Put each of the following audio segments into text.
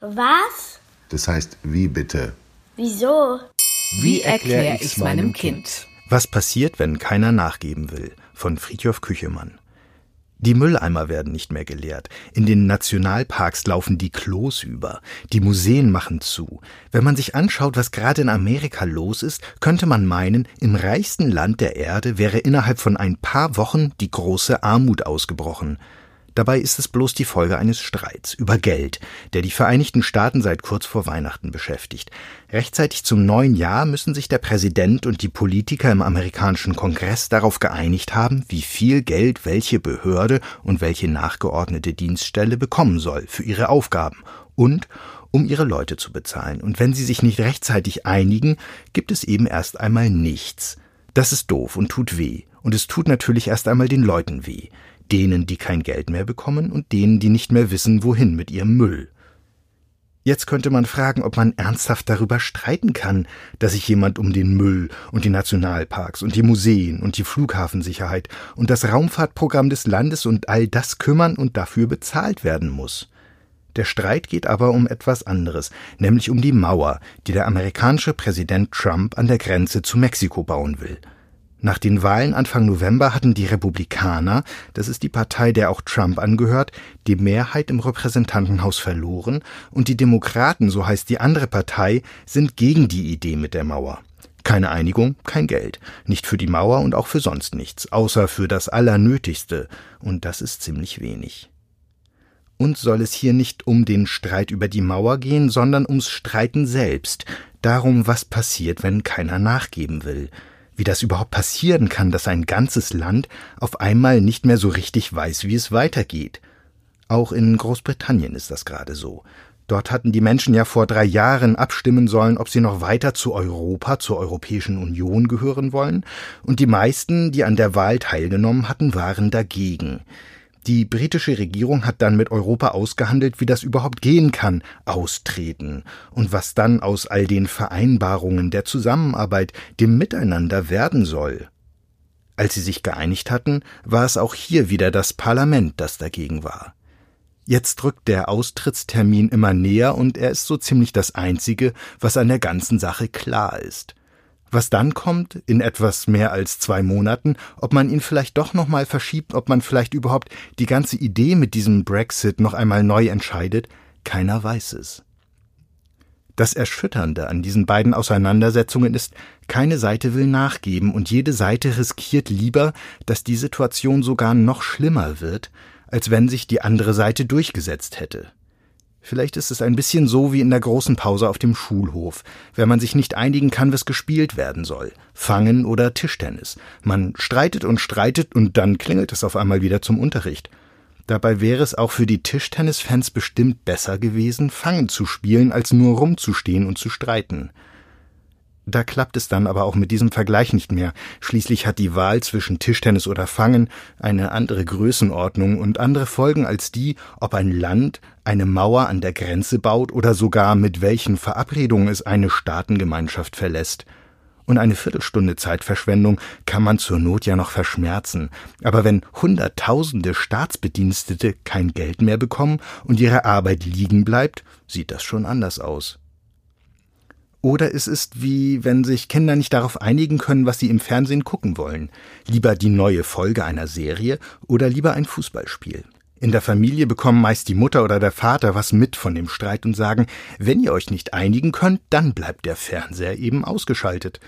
Was? Das heißt, wie bitte? Wieso? Wie erkläre ich's meinem Kind? Was passiert, wenn keiner nachgeben will? Von Friedhof Küchemann. Die Mülleimer werden nicht mehr geleert. In den Nationalparks laufen die Klos über. Die Museen machen zu. Wenn man sich anschaut, was gerade in Amerika los ist, könnte man meinen, im reichsten Land der Erde wäre innerhalb von ein paar Wochen die große Armut ausgebrochen. Dabei ist es bloß die Folge eines Streits über Geld, der die Vereinigten Staaten seit kurz vor Weihnachten beschäftigt. Rechtzeitig zum neuen Jahr müssen sich der Präsident und die Politiker im amerikanischen Kongress darauf geeinigt haben, wie viel Geld welche Behörde und welche nachgeordnete Dienststelle bekommen soll für ihre Aufgaben und um ihre Leute zu bezahlen. Und wenn sie sich nicht rechtzeitig einigen, gibt es eben erst einmal nichts. Das ist doof und tut weh. Und es tut natürlich erst einmal den Leuten weh denen, die kein Geld mehr bekommen und denen, die nicht mehr wissen, wohin mit ihrem Müll. Jetzt könnte man fragen, ob man ernsthaft darüber streiten kann, dass sich jemand um den Müll und die Nationalparks und die Museen und die Flughafensicherheit und das Raumfahrtprogramm des Landes und all das kümmern und dafür bezahlt werden muss. Der Streit geht aber um etwas anderes, nämlich um die Mauer, die der amerikanische Präsident Trump an der Grenze zu Mexiko bauen will. Nach den Wahlen Anfang November hatten die Republikaner, das ist die Partei, der auch Trump angehört, die Mehrheit im Repräsentantenhaus verloren und die Demokraten, so heißt die andere Partei, sind gegen die Idee mit der Mauer. Keine Einigung, kein Geld. Nicht für die Mauer und auch für sonst nichts, außer für das Allernötigste. Und das ist ziemlich wenig. Und soll es hier nicht um den Streit über die Mauer gehen, sondern ums Streiten selbst, darum, was passiert, wenn keiner nachgeben will wie das überhaupt passieren kann, dass ein ganzes Land auf einmal nicht mehr so richtig weiß, wie es weitergeht. Auch in Großbritannien ist das gerade so. Dort hatten die Menschen ja vor drei Jahren abstimmen sollen, ob sie noch weiter zu Europa, zur Europäischen Union gehören wollen, und die meisten, die an der Wahl teilgenommen hatten, waren dagegen. Die britische Regierung hat dann mit Europa ausgehandelt, wie das überhaupt gehen kann, austreten, und was dann aus all den Vereinbarungen der Zusammenarbeit, dem Miteinander werden soll. Als sie sich geeinigt hatten, war es auch hier wieder das Parlament, das dagegen war. Jetzt drückt der Austrittstermin immer näher und er ist so ziemlich das Einzige, was an der ganzen Sache klar ist. Was dann kommt, in etwas mehr als zwei Monaten, ob man ihn vielleicht doch nochmal verschiebt, ob man vielleicht überhaupt die ganze Idee mit diesem Brexit noch einmal neu entscheidet, keiner weiß es. Das Erschütternde an diesen beiden Auseinandersetzungen ist, keine Seite will nachgeben und jede Seite riskiert lieber, dass die Situation sogar noch schlimmer wird, als wenn sich die andere Seite durchgesetzt hätte. Vielleicht ist es ein bisschen so wie in der großen Pause auf dem Schulhof, wenn man sich nicht einigen kann, was gespielt werden soll. Fangen oder Tischtennis. Man streitet und streitet und dann klingelt es auf einmal wieder zum Unterricht. Dabei wäre es auch für die Tischtennisfans bestimmt besser gewesen, Fangen zu spielen, als nur rumzustehen und zu streiten. Da klappt es dann aber auch mit diesem Vergleich nicht mehr. Schließlich hat die Wahl zwischen Tischtennis oder Fangen eine andere Größenordnung und andere Folgen als die, ob ein Land eine Mauer an der Grenze baut oder sogar mit welchen Verabredungen es eine Staatengemeinschaft verlässt. Und eine Viertelstunde Zeitverschwendung kann man zur Not ja noch verschmerzen. Aber wenn Hunderttausende Staatsbedienstete kein Geld mehr bekommen und ihre Arbeit liegen bleibt, sieht das schon anders aus. Oder es ist wie, wenn sich Kinder nicht darauf einigen können, was sie im Fernsehen gucken wollen. Lieber die neue Folge einer Serie oder lieber ein Fußballspiel. In der Familie bekommen meist die Mutter oder der Vater was mit von dem Streit und sagen, wenn ihr euch nicht einigen könnt, dann bleibt der Fernseher eben ausgeschaltet.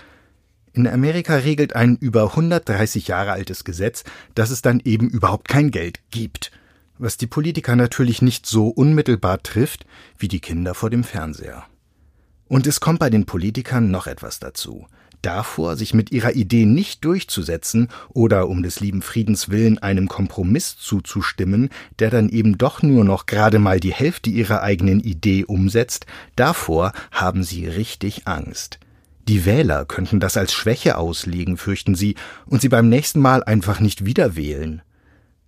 In Amerika regelt ein über 130 Jahre altes Gesetz, dass es dann eben überhaupt kein Geld gibt. Was die Politiker natürlich nicht so unmittelbar trifft wie die Kinder vor dem Fernseher. Und es kommt bei den Politikern noch etwas dazu. Davor, sich mit ihrer Idee nicht durchzusetzen oder um des lieben Friedens willen einem Kompromiss zuzustimmen, der dann eben doch nur noch gerade mal die Hälfte ihrer eigenen Idee umsetzt, davor haben sie richtig Angst. Die Wähler könnten das als Schwäche auslegen, fürchten sie, und sie beim nächsten Mal einfach nicht wieder wählen.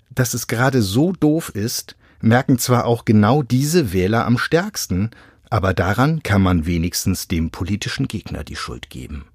Dass es gerade so doof ist, merken zwar auch genau diese Wähler am stärksten, aber daran kann man wenigstens dem politischen Gegner die Schuld geben.